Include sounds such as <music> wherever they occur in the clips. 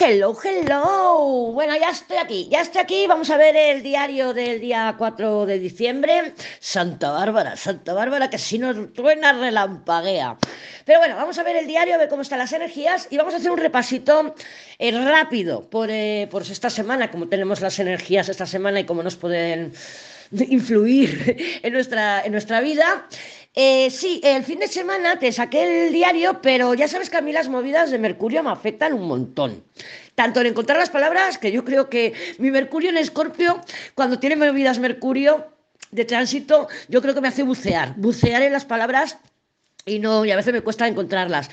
Hello, hello. Bueno, ya estoy aquí, ya estoy aquí. Vamos a ver el diario del día 4 de diciembre. Santa Bárbara, Santa Bárbara, que si nos truena relampaguea. Pero bueno, vamos a ver el diario, a ver cómo están las energías y vamos a hacer un repasito eh, rápido por, eh, por esta semana, como tenemos las energías esta semana y cómo nos pueden influir en nuestra, en nuestra vida. Eh, sí, el fin de semana te saqué el diario, pero ya sabes que a mí las movidas de Mercurio me afectan un montón. Tanto en encontrar las palabras, que yo creo que mi Mercurio en Escorpio, cuando tiene movidas Mercurio de tránsito, yo creo que me hace bucear, bucear en las palabras y no, y a veces me cuesta encontrarlas.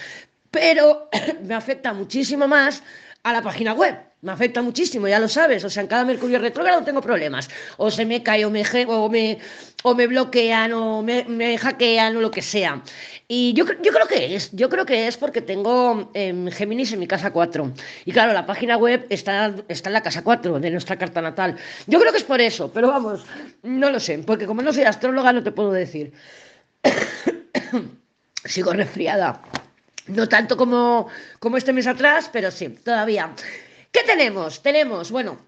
Pero <clears throat> me afecta muchísimo más a la página web. Me afecta muchísimo, ya lo sabes. O sea, en cada Mercurio retrógrado tengo problemas. O se me cae, o me, o me, o me bloquean, o me, hackean, o lo que sea. Y yo, yo creo que es, yo creo que es porque tengo eh, Géminis en mi casa 4. Y claro, la página web está, está en la casa 4 de nuestra carta natal. Yo creo que es por eso, pero vamos, no lo sé, porque como no soy astróloga no te puedo decir. <coughs> Sigo resfriada. No tanto como, como este mes atrás, pero sí, todavía. ¿Qué tenemos? Tenemos, bueno,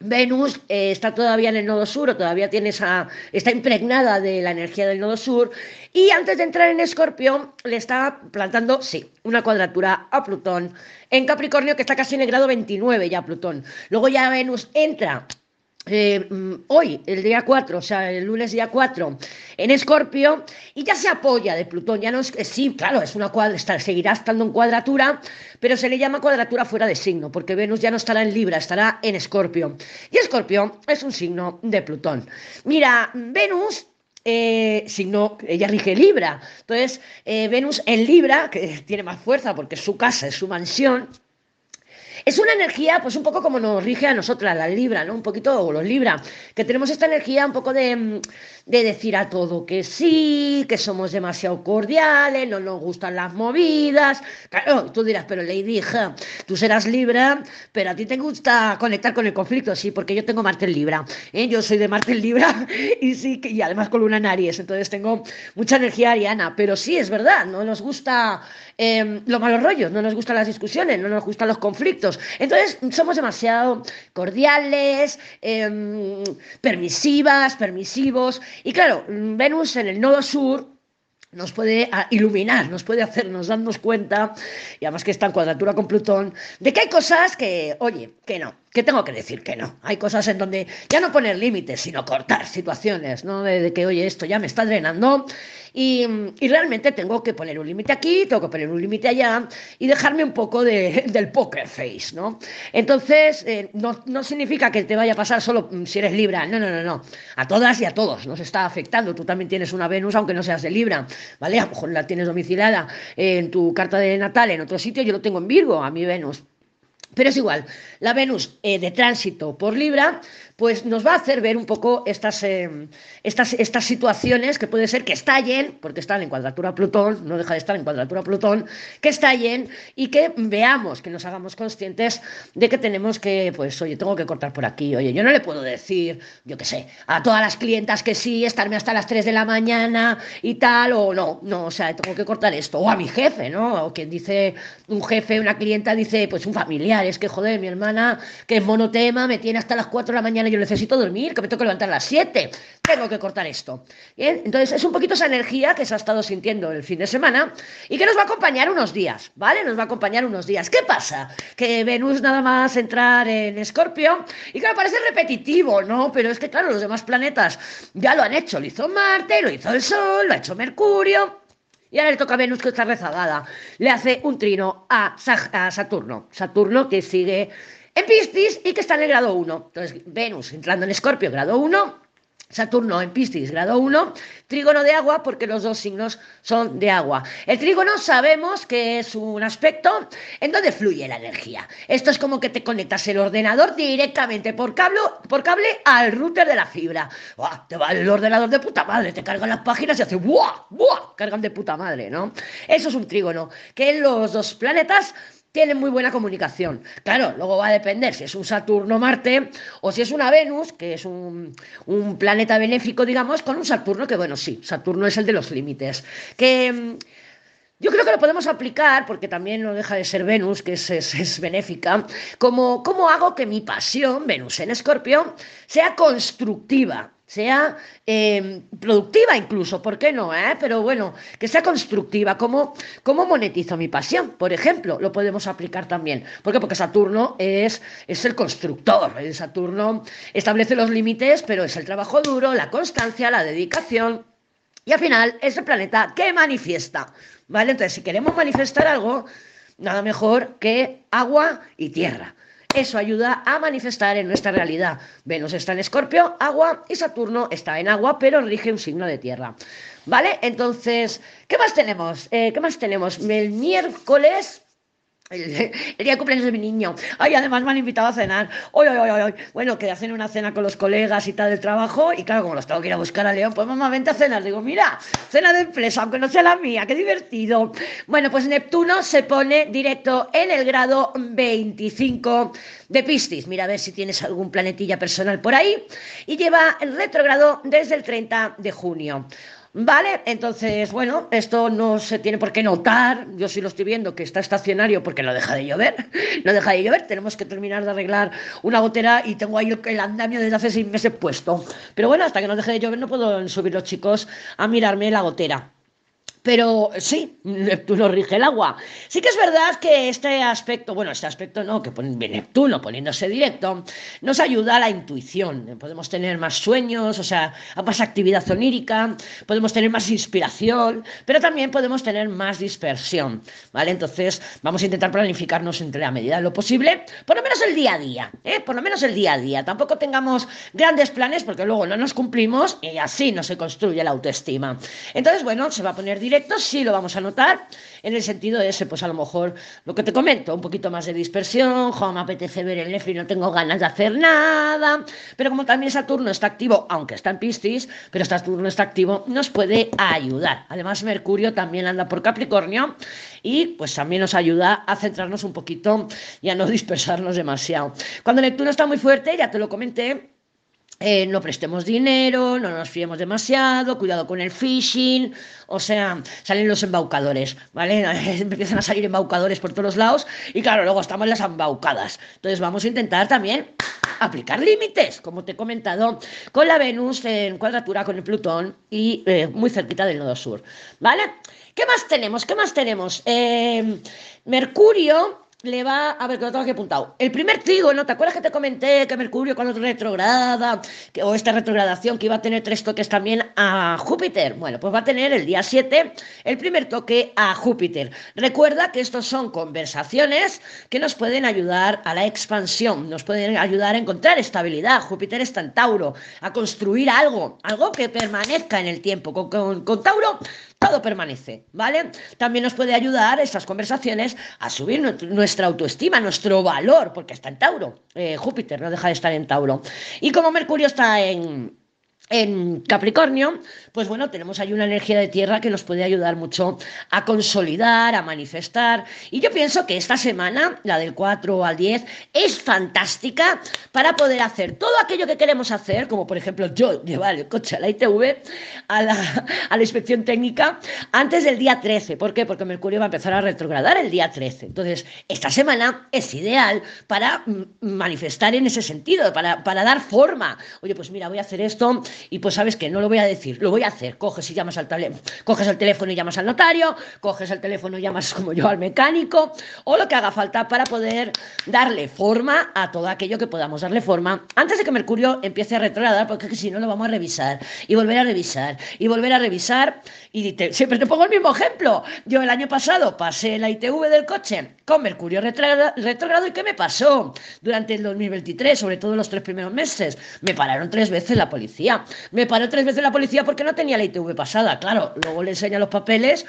Venus eh, está todavía en el nodo sur, o todavía tiene esa, está impregnada de la energía del nodo sur, y antes de entrar en Escorpio, le está plantando, sí, una cuadratura a Plutón en Capricornio, que está casi en el grado 29 ya Plutón. Luego ya Venus entra eh, mm, hoy, el día 4, o sea, el lunes día 4, en Escorpio, y ya se apoya de Plutón, ya no es, sí, claro, es una cuadra, seguirá estando en cuadratura, pero se le llama cuadratura fuera de signo, porque Venus ya no estará en Libra, estará en Escorpio, y Escorpio es un signo de Plutón. Mira, Venus eh, signo, ella rige Libra. Entonces, eh, Venus en Libra, que tiene más fuerza porque es su casa, es su mansión, es una energía, pues un poco como nos rige a nosotras, la Libra, ¿no? Un poquito, o los Libra, que tenemos esta energía un poco de, mm, de decir a todo que sí, que somos demasiado cordiales, no nos gustan las movidas. Claro, tú dirás, pero Lady, hija, tú serás Libra, pero a ti te gusta conectar con el conflicto, sí, porque yo tengo Marte en Libra. ¿eh? Yo soy de Marte en Libra <laughs> y sí, y además con Luna en Aries, entonces tengo mucha energía ariana, pero sí, es verdad, no nos gusta eh, los malos rollos, no nos gustan las discusiones, no nos gustan los conflictos entonces, somos demasiado cordiales, em, permisivas, permisivos. Y claro, Venus en el nodo sur nos puede ah, iluminar, nos puede hacernos darnos cuenta, y además que está en cuadratura con Plutón, de que hay cosas que, oye, que no, que tengo que decir que no. Hay cosas en donde ya no poner límites, sino cortar situaciones, ¿no? De, que, oye, esto ya me está drenando y, realmente tengo que poner un límite aquí, tengo que poner un límite allá y dejarme un poco de, <laughs> del poker face, ¿no? Entonces, eh, no, no, significa que te vaya a pasar solo mm, si eres Libra, no, no, no, no. A todas y a todos nos está afectando. Tú también tienes una Venus, aunque no seas de Libra, ¿vale? A lo mejor la tienes domiciliada en tu carta de natal en otro sitio, yo lo tengo en Virgo, a mi Venus. Pero es igual, la Venus eh, de tránsito por Libra pues nos va a hacer ver un poco estas, eh, estas, estas situaciones que puede ser que estallen, porque están en cuadratura Plutón, no deja de estar en cuadratura Plutón, que estallen y que veamos, que nos hagamos conscientes de que tenemos que, pues, oye, tengo que cortar por aquí, oye, yo no le puedo decir, yo qué sé, a todas las clientas que sí, estarme hasta las 3 de la mañana y tal, o no, no, o sea, tengo que cortar esto, o a mi jefe, ¿no? O quien dice, un jefe, una clienta dice, pues un familiar, es que joder, mi hermana, que es monotema, me tiene hasta las 4 de la mañana yo necesito dormir, que me tengo que levantar a las 7, tengo que cortar esto. Entonces es un poquito esa energía que se ha estado sintiendo el fin de semana y que nos va a acompañar unos días, ¿vale? Nos va a acompañar unos días. ¿Qué pasa? Que Venus nada más entrar en Escorpio y claro, parece repetitivo, ¿no? Pero es que claro, los demás planetas ya lo han hecho, lo hizo Marte, lo hizo el Sol, lo ha hecho Mercurio. Y ahora le toca a Venus que está rezagada. Le hace un trino a Saturno. Saturno que sigue en Piscis y que está en el grado 1. Entonces, Venus entrando en Escorpio, grado 1, Saturno en Piscis, grado 1, trígono de agua, porque los dos signos son de agua. El trígono sabemos que es un aspecto en donde fluye la energía. Esto es como que te conectas el ordenador directamente por cable, por cable al router de la fibra. Te va el ordenador de puta madre, te cargan las páginas y hace ¡buah! ¡buah! Cargan de puta madre, ¿no? Eso es un trígono, que los dos planetas tienen muy buena comunicación. Claro, luego va a depender si es un Saturno-Marte o si es una Venus, que es un, planeta benéfico, digamos, con un Saturno, que bueno, sí, Saturno es el de los límites. Que yo creo que lo podemos aplicar, porque también no deja de ser Venus, que es, es, benéfica, como cómo hago que mi pasión, Venus en Escorpio, sea constructiva, sea em, productiva incluso, ¿por qué no? Eh? Pero bueno, que sea constructiva. ¿Cómo, ¿Cómo monetizo mi pasión? Por ejemplo, lo podemos aplicar también. ¿Por qué? Porque Saturno es, es el constructor. Saturno establece los límites, pero es el trabajo duro, la constancia, la dedicación. Y al final es el planeta que manifiesta. ¿Vale? Entonces, si queremos manifestar algo, nada mejor que agua y tierra. Eso ayuda a manifestar en nuestra realidad. Venus está en Escorpio, agua, y Saturno está en agua, pero rige un signo de tierra. ¿Vale? Entonces, ¿qué más tenemos? Eh, ¿Qué más tenemos? El miércoles el, día de cumpleaños de mi niño. Ay, además me han invitado a cenar. Oy, oy, oy, Bueno, que hacen una cena con los colegas y tal del trabajo. Y claro, como los tengo que ir a buscar a León, pues mamá, vente a cenar. Digo, mira, cena de empresa, aunque no sea la mía, qué divertido. Bueno, pues Neptuno se pone directo en el grado 25 de Piscis. Mira a ver si tienes algún planetilla personal por ahí. Y lleva el retrogrado desde el 30 de junio. ¿Vale? Entonces, bueno, esto no se tiene por qué notar. Yo sí lo estoy viendo que está estacionario porque no deja de llover. <laughs> No deja de llover. Tenemos que terminar de arreglar una gotera y tengo ahí el andamio desde hace seis meses puesto. Pero bueno, hasta que no deje de llover no puedo subir los chicos a mirarme la gotera. Pero sí, Neptuno rige el agua. Sí que es verdad que este aspecto, bueno, este aspecto no, que pone Neptuno poniéndose directo, nos ayuda a la intuición. Podemos tener más sueños, o sea, más actividad onírica, podemos tener más inspiración, pero también podemos tener más dispersión, ¿vale? Entonces, vamos a intentar planificarnos entre la medida de lo posible, por lo menos el día a día, ¿eh? Por lo menos el día a día. Tampoco tengamos grandes planes porque luego no nos cumplimos y así no se construye la autoestima. Entonces, bueno, se va a poner directo sí lo vamos a notar, en el sentido ese, pues a lo mejor lo que te comento, un poquito más de dispersión, jo, me apetece ver el Nefri, no tengo ganas de hacer nada, pero como también Saturno está activo, aunque está en Piscis, pero Saturno está activo, nos puede ayudar. Además, Mercurio también anda por Capricornio y pues también nos ayuda a centrarnos un poquito y a no <laughs> dispersarnos demasiado. Cuando Neptuno está muy fuerte, ya te lo comenté, eh, no prestemos dinero, no nos fiemos demasiado, cuidado con el phishing, o sea, salen los embaucadores, ¿vale? <laughs> Empiezan a salir embaucadores por todos lados y claro, luego estamos las embaucadas. Entonces vamos a intentar también aplicar límites, como te he comentado, con la Venus en cuadratura con el Plutón y eh, muy cerquita del nodo sur, ¿vale? ¿Qué más tenemos? ¿Qué más tenemos? Eh, Mercurio le va, a ver, que lo tengo aquí apuntado. El primer ¿no? ¿te acuerdas que te comenté que Mercurio cuando retrograda, que, o esta retrogradación que iba a tener tres toques también a Júpiter? Bueno, pues va a tener el día 7 el primer toque a Júpiter. Recuerda que estos son conversaciones que nos pueden ayudar a la expansión, nos pueden ayudar a encontrar estabilidad. Júpiter está en Tauro, a construir algo, algo que permanezca en el tiempo. con, con Tauro todo permanece, ¿vale? También nos puede ayudar estas conversaciones a subir nuestra autoestima, nuestro valor, porque está en Tauro. Eh, Júpiter no deja de estar en Tauro. Y como Mercurio está en, en Capricornio, pues bueno, tenemos ahí una energía de tierra que nos puede ayudar mucho a consolidar, a manifestar. Y yo pienso que esta semana, la del 4 al 10, es fantástica para poder hacer todo aquello que queremos hacer, como por ejemplo yo llevar el coche a la ITV, a la, a la inspección técnica, antes del día 13. ¿Por qué? Porque Mercurio va a empezar a retrogradar el día 13. Entonces, esta semana es ideal para manifestar en ese sentido, para, para dar forma. Oye, pues mira, voy a hacer esto y pues sabes que no lo voy a decir, lo voy a hacer. Coges y llamas al teléfono, coges el teléfono y llamas al notario, coges el teléfono y llamas como yo al mecánico, o lo que haga falta para poder darle forma a todo aquello que podamos darle forma antes de que Mercurio empiece a retrogradar, porque si no lo vamos a revisar y volver a revisar y volver a revisar. Y siempre te pongo el mismo ejemplo. Yo el año pasado pasé la ITV del coche con Mercurio retrogrado y ¿qué me pasó durante el 2023, sobre todo los tres primeros meses? Me pararon tres veces la policía. Me paró tres veces la policía porque no tenía la ITV pasada. Claro, luego le enseña los papeles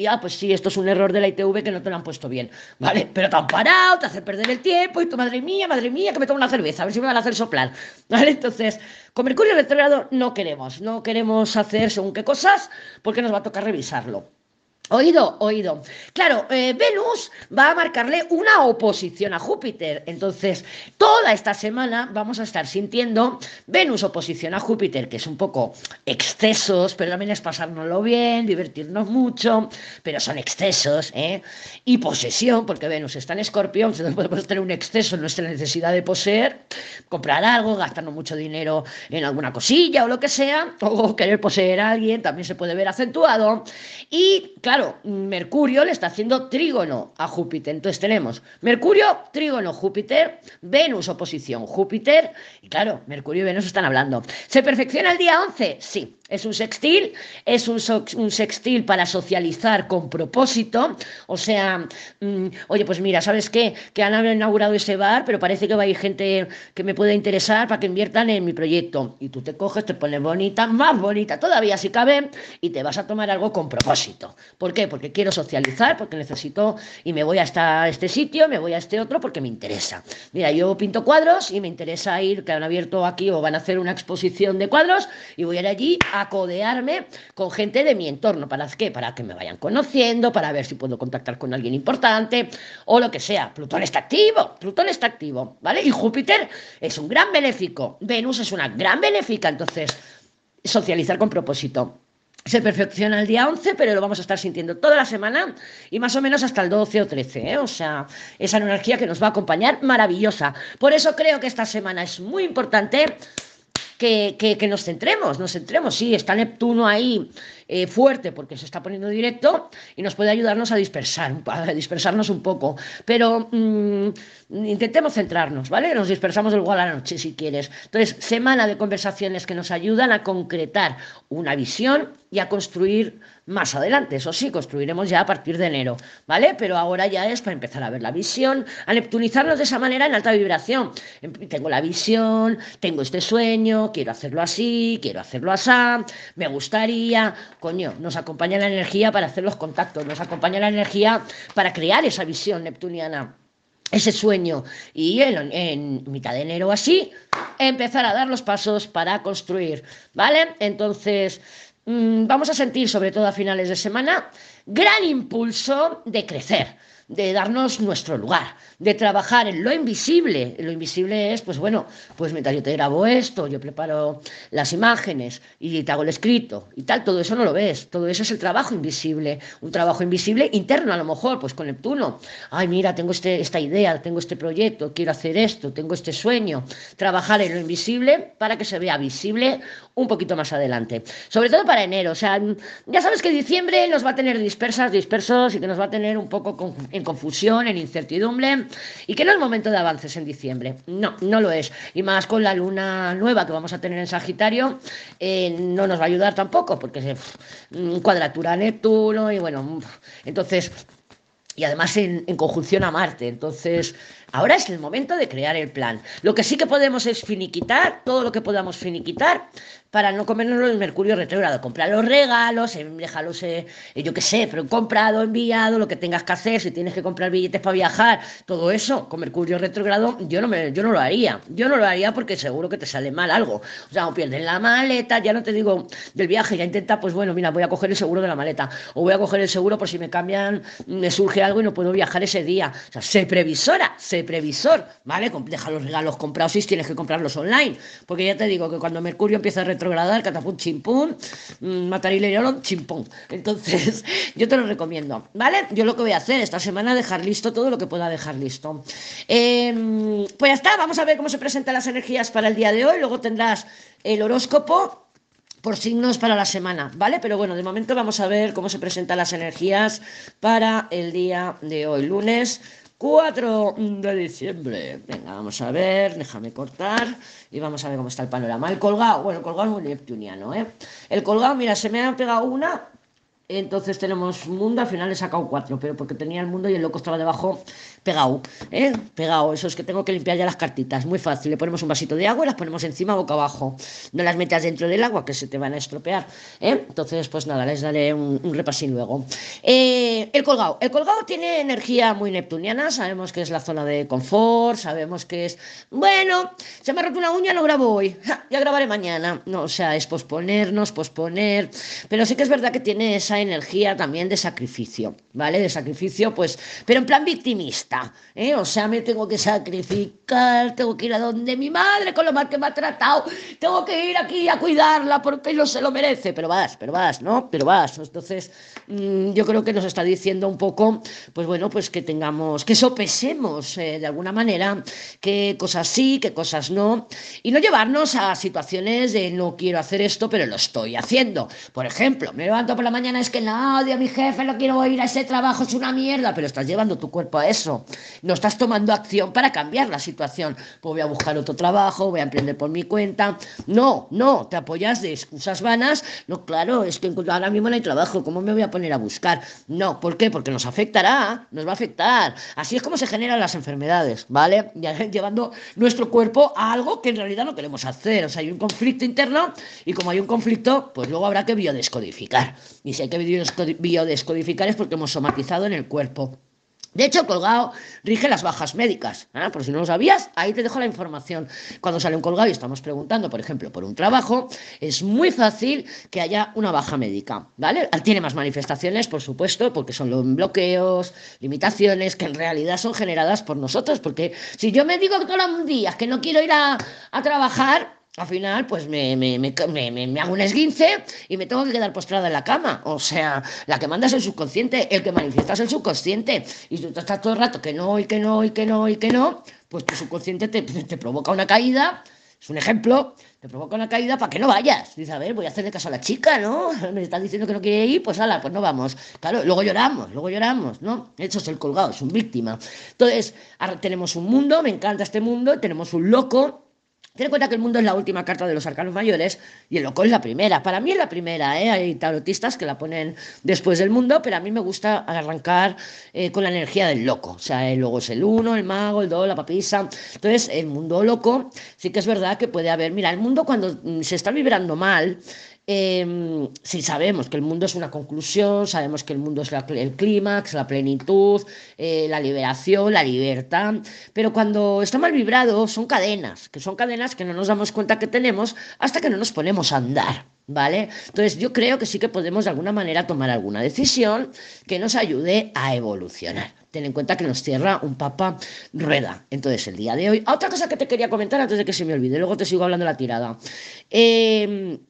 y ah, pues sí, esto es un error de la ITV que no te lo han puesto bien. Vale, pero te han parado, te hace perder el tiempo y tu madre mía, madre mía, que me tomo una cerveza, a ver si me van a hacer soplar. <laughs> Vale, entonces, con Mercurio retrogrado no queremos, no queremos hacer según qué cosas porque nos va a tocar revisarlo. Oído, oído. Claro, eh, Venus va a marcarle una oposición a Júpiter. Entonces, toda esta semana vamos a estar sintiendo Venus oposición a Júpiter, que es un poco excesos, pero también es pasárnoslo bien, divertirnos mucho, pero son excesos, ¿eh? Y posesión, porque Venus está en Escorpio, entonces podemos tener un exceso en nuestra necesidad de poseer, comprar algo, gastarnos mucho dinero en alguna cosilla o lo que sea, o querer poseer a alguien, también se puede ver acentuado. Y, claro, Mercurio le está haciendo trígono a Júpiter. Entonces tenemos Mercurio, trígono, Júpiter, Venus, oposición, Júpiter. Y claro, Mercurio y Venus están hablando. ¿Se perfecciona el día 11? Sí. Es un sextil, es un, sextil para socializar con propósito. O sea, mm, oye, pues mira, ¿sabes qué? Que han inaugurado ese bar, pero parece que va a ir gente que me puede interesar para que inviertan en mi proyecto. Y tú te coges, te pones bonita, más bonita todavía si cabe, y te vas a tomar algo con propósito. ¿Por qué? Porque quiero socializar, porque necesito y me voy a este sitio, me voy a este otro porque me interesa. Mira, yo pinto cuadros y me interesa ir, que han abierto aquí o van a hacer una exposición de cuadros y voy a ir allí a codearme con gente de mi entorno. ¿Para qué? Para que me vayan conociendo, para ver si puedo contactar con alguien importante o lo que sea. Plutón está activo, Plutón está activo, ¿vale? Y Júpiter es un gran benéfico, Venus es una gran benéfica, entonces socializar con propósito se perfecciona el día 11, pero lo vamos a estar sintiendo toda la semana y más o menos hasta el 12 o 13. ¿eh? O sea, esa energía que nos va a acompañar maravillosa. Por eso creo que esta semana es muy importante que, que, nos centremos, nos centremos. Sí, está Neptuno ahí eh, fuerte porque se está poniendo directo y nos puede ayudarnos a dispersar, a dispersarnos un poco. Pero mm, intentemos centrarnos, ¿vale? Nos dispersamos igual a la noche si quieres. Entonces, semana de conversaciones que nos ayudan a concretar una visión y a construir más adelante. Eso sí, construiremos ya a partir de enero, ¿vale? Pero ahora ya es para empezar a ver la visión, a neptunizarnos de esa manera en alta vibración. Em, tengo la visión, tengo este sueño, quiero hacerlo así, quiero hacerlo así, me gustaría, coño, nos acompaña la energía para hacer los contactos, nos acompaña la energía para crear esa visión neptuniana ese sueño y en, en, mitad de enero así empezar a dar los pasos para construir, ¿vale? Entonces, vamos a sentir, sobre todo a finales de semana, gran impulso de crecer, de darnos nuestro lugar, de trabajar en lo invisible. Lo invisible es, pues bueno, pues mientras yo te grabo esto, yo preparo las imágenes y te hago el escrito y tal, todo eso no lo ves, todo eso es el trabajo invisible, un trabajo invisible interno a lo mejor, pues con Neptuno. Ay, mira, tengo este, esta idea, tengo este proyecto, quiero hacer esto, tengo este sueño. Trabajar en lo invisible para que se vea visible un poquito más adelante. Sobre todo para enero, o sea, ya sabes que diciembre nos va a tener dispersas, dispersos y que nos va a tener un poco en confusión, en incertidumbre y que no es momento de avances en diciembre. No, no lo es. Y más con la luna nueva que vamos a tener en Sagitario, eh, no nos va a ayudar tampoco, porque es cuadratura Neptuno y bueno, entonces y además en, conjunción a Marte. Entonces, ahora es el momento de crear el plan. Lo que sí que podemos es finiquitar, todo lo que podamos finiquitar, para no comernos el mercurio retrógrado. Comprar los regalos, eh, déjalos, eh, eh, yo qué sé, pero comprado, enviado, lo que tengas que hacer, si tienes que comprar billetes para viajar, todo eso, con mercurio retrógrado, yo no, me, yo no lo haría. Yo no lo haría porque seguro que te sale mal algo. O sea, o pierdes la maleta, ya no te digo del viaje, ya intenta, pues bueno, mira, voy a coger el seguro de la maleta, o voy a coger el seguro por si me cambian, me surge algo y no puedo viajar ese día. O sea, sé previsora, sé previsor, ¿vale? Deja los regalos comprados si tienes que comprarlos online, porque ya te digo que cuando Mercurio empieza a retrogradar, catapum chimpún, mm, matar y chimpón. Entonces, <laughs> yo te lo recomiendo, ¿vale? Yo lo que voy a hacer esta semana es dejar listo todo lo que pueda dejar listo. Em, pues ya está, vamos a ver cómo se presentan las energías para el día de hoy. Luego tendrás el horóscopo por signos para la semana, ¿vale? Pero bueno, de momento vamos a ver cómo se presentan las energías para el día de hoy, lunes 4 de diciembre. Venga, vamos a ver, déjame cortar y vamos a ver cómo está el panorama. El colgado, bueno, el colgado es muy neptuniano, ¿eh? El colgado, mira, se me ha pegado una entonces tenemos mundo, al final le he sacado cuatro, pero porque tenía el mundo y el loco estaba debajo pegado, ¿eh? Pegado, eso es que tengo que limpiar ya las cartitas, muy fácil, le ponemos un vasito de agua y las ponemos encima boca abajo, no las metas dentro del agua que se te van a estropear, ¿eh? Entonces, pues nada, les daré un, repasín luego. Eh, el colgado, el colgado tiene energía muy neptuniana, sabemos que es la zona de confort, sabemos que es, bueno, se me ha roto una uña, no grabo hoy, ya grabaré mañana, no, o sea, es posponernos, posponer, pero sí que es verdad que tiene esa energía también de sacrificio, ¿vale? De sacrificio, pues, pero en plan victimista, ¿eh? O sea, me tengo que sacrificar, tengo que ir a donde mi madre con lo mal que me ha tratado, tengo que ir aquí a cuidarla porque no se lo merece, pero vas, pero vas, ¿no? Pero vas. Entonces, mm, yo creo que nos está diciendo un poco, pues bueno, pues que tengamos, que sopesemos eh, de alguna manera qué cosas sí, qué cosas no, y no llevarnos a situaciones de no quiero hacer esto, pero lo estoy haciendo. Por ejemplo, me levanto por la mañana, es que no odio a mi jefe, no quiero ir a ese trabajo, es una mierda, pero estás llevando tu cuerpo a eso. No estás tomando acción para cambiar la situación. Pues voy a buscar otro trabajo, voy a emprender por mi cuenta. No, no, te apoyas de excusas vanas. No, claro, es que ahora mismo no hay trabajo, ¿cómo me voy a poner a buscar? No, ¿por qué? Porque nos afectará, nos va a afectar. Así es como se generan las enfermedades, ¿vale? <laughs> Llevando nuestro cuerpo a algo que en realidad no queremos hacer. O sea, hay un conflicto interno y como hay un conflicto, pues luego habrá que biodescodificar. Y si hay que biodescodificar es porque hemos somatizado en el cuerpo. De hecho, colgado rige las bajas médicas. ¿eh? Por si no lo sabías, ahí te dejo la información. Cuando sale un colgado y estamos preguntando, por ejemplo, por un trabajo, es muy fácil que haya una baja médica. ¿Vale? Tiene más manifestaciones, por supuesto, porque son los bloqueos, limitaciones, que en realidad son generadas por nosotros. Porque si yo me digo todos los días que no quiero ir a trabajar, al final, pues me, me, me, hago un esguince y me tengo que quedar postrada en la cama. O sea, la que manda es el subconsciente, el que manifiesta es el subconsciente. Y tú estás todo el rato que no, y que no, y que no, y que no, pues tu subconsciente te, te provoca una caída. Es un ejemplo, te provoca una caída para que no vayas. Dice, a ver, voy a hacerle caso a la chica, ¿no? <laughs> Me está diciendo que no quiere ir, pues hala, pues no vamos. Claro, luego lloramos, luego lloramos, ¿no? Eso es el colgado, es un víctima. Entonces, ahora tenemos un mundo, me encanta este mundo, tenemos un loco Ten en cuenta que el mundo es la última carta de los arcanos mayores y el loco es la primera. Para mí es la primera, ¿eh? hay tarotistas que la ponen después del mundo, pero a mí me gusta arrancar eh, con la energía del loco. O sea, el logo es el uno, el mago, el dos, la papisa. Entonces, el mundo loco sí que es verdad que puede haber. Mira, el mundo cuando mm, se está vibrando mal, eh, si sabemos que el mundo es una conclusión, sabemos que el mundo es el clímax, la plenitud, eh, la liberación, la libertad, pero cuando está mal vibrado son cadenas, que son cadenas que no nos damos cuenta que tenemos hasta que no nos ponemos a andar. ¿Vale? Entonces yo creo que sí que podemos de alguna manera tomar alguna decisión que nos ayude a evolucionar. Ten en cuenta que nos cierra un papa rueda. Entonces, el día de hoy. Otra cosa que te quería comentar antes de que se me olvide, luego te sigo hablando la tirada. Eh,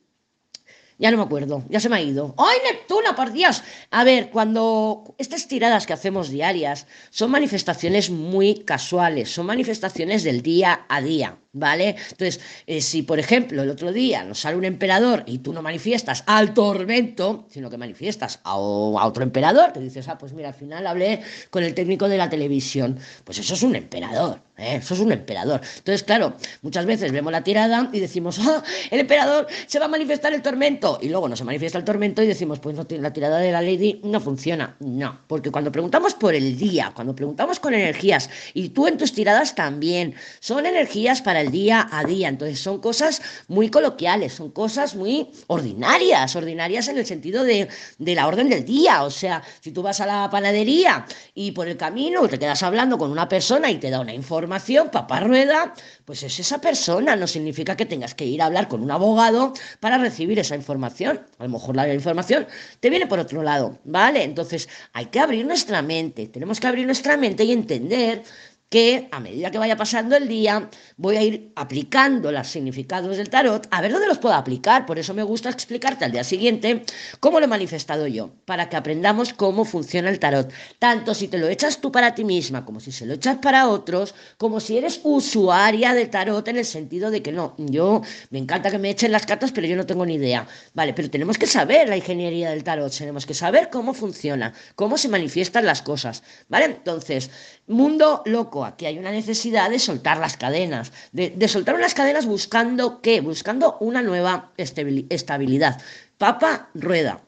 ya no me acuerdo, ya se me ha ido. ¡Ay, Neptuno, por Dios! A ver, cuando estas tiradas que hacemos diarias son manifestaciones muy casuales, son manifestaciones del día a día. ¿Vale? Entonces, eh, si por ejemplo el otro día nos sale un emperador y tú no manifiestas al tormento, sino que manifiestas a, otro emperador, te dices, ah, pues mira, al final hablé con el técnico de la televisión, pues eso es un emperador, ¿eh? eso es un emperador. Entonces, claro, muchas veces vemos la tirada y decimos, ah, el emperador se va a manifestar el tormento, y luego no se manifiesta el tormento y decimos, pues no, la tirada de la lady no funciona. No, porque cuando preguntamos por el día, cuando preguntamos con energías, y tú en tus tiradas también, son energías para el día a día. Entonces son cosas muy coloquiales, son cosas muy ordinarias, ordinarias en el sentido de, de la orden del día. O sea, si tú vas a la panadería y por el camino te quedas hablando con una persona y te da una información, papá rueda, pues es esa persona, no significa que tengas que ir a hablar con un abogado para recibir esa información. A lo mejor la información te viene por otro lado, ¿vale? Entonces hay que abrir nuestra mente, tenemos que abrir nuestra mente y entender que a medida que vaya pasando el día voy a ir aplicando los significados del tarot a ver dónde los puedo aplicar. Por eso me gusta explicarte al día siguiente cómo lo he manifestado yo, para que aprendamos cómo funciona el tarot. Tanto si te lo echas tú para ti misma, como si se lo echas para otros, como si eres usuaria del tarot en el sentido de que no, yo me encanta que me echen las cartas, pero yo no tengo ni idea. Vale, pero tenemos que saber la ingeniería del tarot, tenemos que saber cómo funciona, cómo se manifiestan las cosas. ¿Vale? Entonces, mundo loco Aquí hay una necesidad de soltar las cadenas, de, soltar unas cadenas buscando qué, buscando una nueva estabilidad. Papa rueda.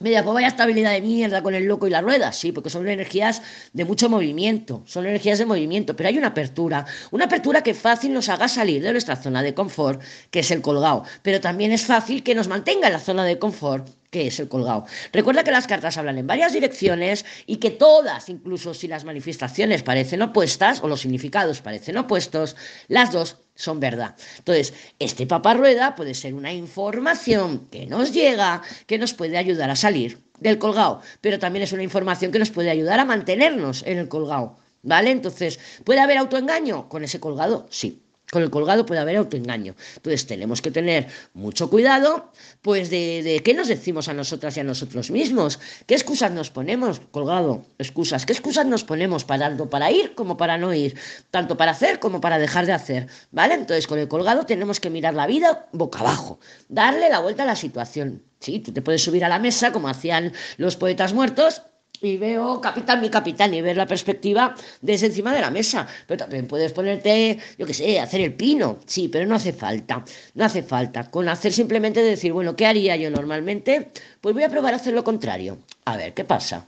Media, pues vaya estabilidad de mierda con el loco y la rueda, sí, porque son energías de mucho movimiento, son energías de movimiento, pero hay una apertura, una apertura que fácil nos haga salir de nuestra zona de confort, que es el colgado, pero también es fácil que nos mantenga en la zona de confort, ¿Qué es el colgado? Recuerda que las cartas hablan en varias direcciones y que todas, incluso si las manifestaciones parecen opuestas o los significados parecen opuestos, las dos son verdad. Entonces, este paparrueda puede ser una información que nos llega, que nos puede ayudar a salir del colgado, pero también es una información que nos puede ayudar a mantenernos en el colgado, ¿vale? Entonces, ¿puede haber autoengaño con ese colgado? Sí. Con el colgado puede haber autoengaño. Entonces tenemos que tener mucho cuidado, pues de, de, qué nos decimos a nosotras y a nosotros mismos. ¿Qué excusas nos ponemos? Colgado, excusas. ¿Qué excusas nos ponemos para tanto para ir como para no ir? Tanto para hacer como para dejar de hacer. ¿Vale? Entonces con el colgado tenemos que mirar la vida boca abajo, darle la vuelta a la situación. Sí, tú te puedes subir a la mesa como hacían los poetas muertos y veo capitán, mi capitán, y ver la perspectiva desde encima de la mesa. Pero también puedes ponerte, yo qué sé, hacer el pino. Sí, pero no hace falta. No hace falta. Con hacer simplemente decir, bueno, ¿qué haría yo normalmente? Pues voy a probar a hacer lo contrario. A ver, ¿qué pasa?